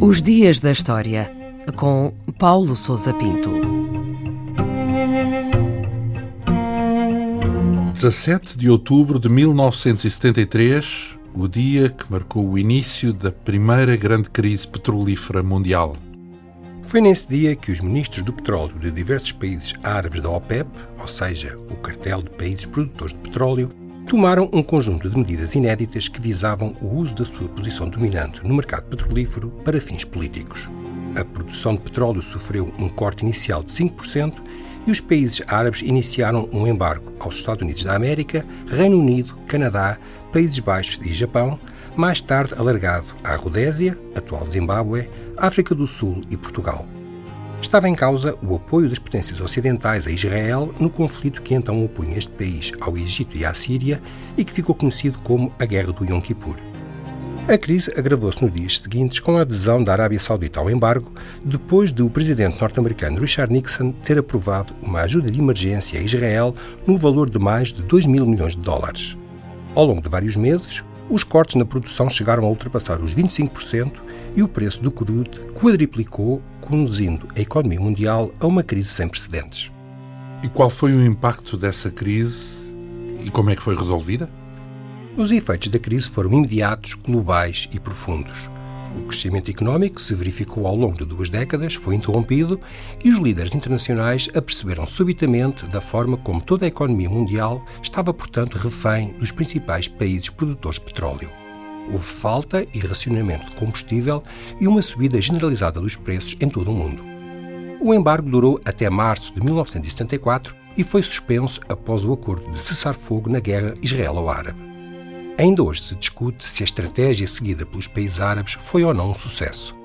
Os Dias da História, com Paulo Souza Pinto. 17 de outubro de 1973, o dia que marcou o início da primeira grande crise petrolífera mundial. Foi nesse dia que os ministros do petróleo de diversos países árabes da OPEP, ou seja, o cartel de países produtores de petróleo, tomaram um conjunto de medidas inéditas que visavam o uso da sua posição dominante no mercado petrolífero para fins políticos. A produção de petróleo sofreu um corte inicial de 5% e os países árabes iniciaram um embargo aos Estados Unidos da América, Reino Unido, Canadá, Países Baixos e Japão, mais tarde alargado à Rodésia, atual Zimbábue, África do Sul e Portugal. Estava em causa o apoio das potências ocidentais a Israel no conflito que então opunha este país ao Egito e à Síria e que ficou conhecido como a Guerra do Yom Kippur. A crise agravou-se nos dias seguintes com a adesão da Arábia Saudita ao embargo, depois de o presidente norte-americano Richard Nixon ter aprovado uma ajuda de emergência a Israel no valor de mais de 2 mil milhões de dólares. Ao longo de vários meses, os cortes na produção chegaram a ultrapassar os 25% e o preço do crudo quadriplicou conduzindo a economia mundial a uma crise sem precedentes. E qual foi o impacto dessa crise e como é que foi resolvida? Os efeitos da crise foram imediatos, globais e profundos. O crescimento económico que se verificou ao longo de duas décadas foi interrompido e os líderes internacionais aperceberam subitamente da forma como toda a economia mundial estava, portanto, refém dos principais países produtores de petróleo. Houve falta e racionamento de combustível e uma subida generalizada dos preços em todo o mundo. O embargo durou até março de 1974 e foi suspenso após o acordo de cessar-fogo na guerra israelo-árabe. Ainda hoje se discute se a estratégia seguida pelos países árabes foi ou não um sucesso.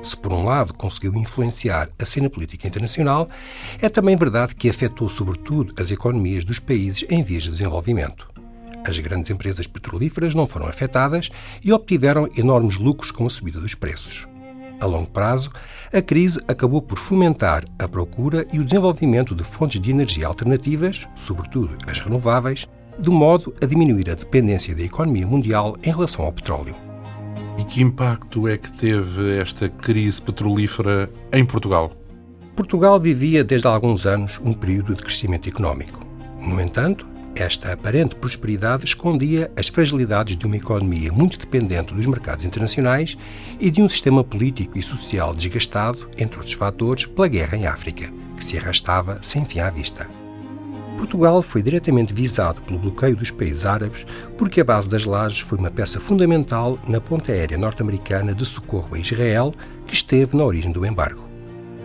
Se, por um lado, conseguiu influenciar a cena política internacional, é também verdade que afetou sobretudo as economias dos países em vias de desenvolvimento. As grandes empresas petrolíferas não foram afetadas e obtiveram enormes lucros com a subida dos preços. A longo prazo, a crise acabou por fomentar a procura e o desenvolvimento de fontes de energia alternativas, sobretudo as renováveis, de modo a diminuir a dependência da economia mundial em relação ao petróleo. E que impacto é que teve esta crise petrolífera em Portugal? Portugal vivia desde há alguns anos um período de crescimento económico. No entanto, esta aparente prosperidade escondia as fragilidades de uma economia muito dependente dos mercados internacionais e de um sistema político e social desgastado, entre outros fatores, pela guerra em África, que se arrastava sem fim à vista. Portugal foi diretamente visado pelo bloqueio dos países árabes porque a base das lajes foi uma peça fundamental na ponte aérea norte-americana de socorro a Israel, que esteve na origem do embargo.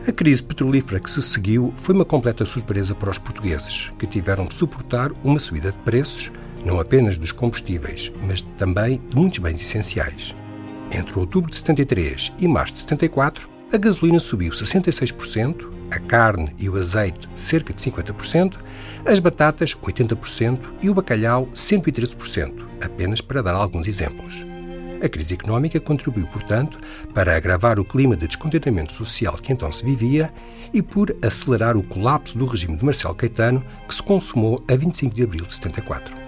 A crise petrolífera que se seguiu foi uma completa surpresa para os portugueses, que tiveram de suportar uma subida de preços, não apenas dos combustíveis, mas também de muitos bens essenciais. Entre outubro de 73 e março de 74, a gasolina subiu 66%, a carne e o azeite cerca de 50%, as batatas 80% e o bacalhau 113%, apenas para dar alguns exemplos. A crise económica contribuiu, portanto, para agravar o clima de descontentamento social que então se vivia e por acelerar o colapso do regime de Marcelo Caetano, que se consumou a 25 de abril de 74.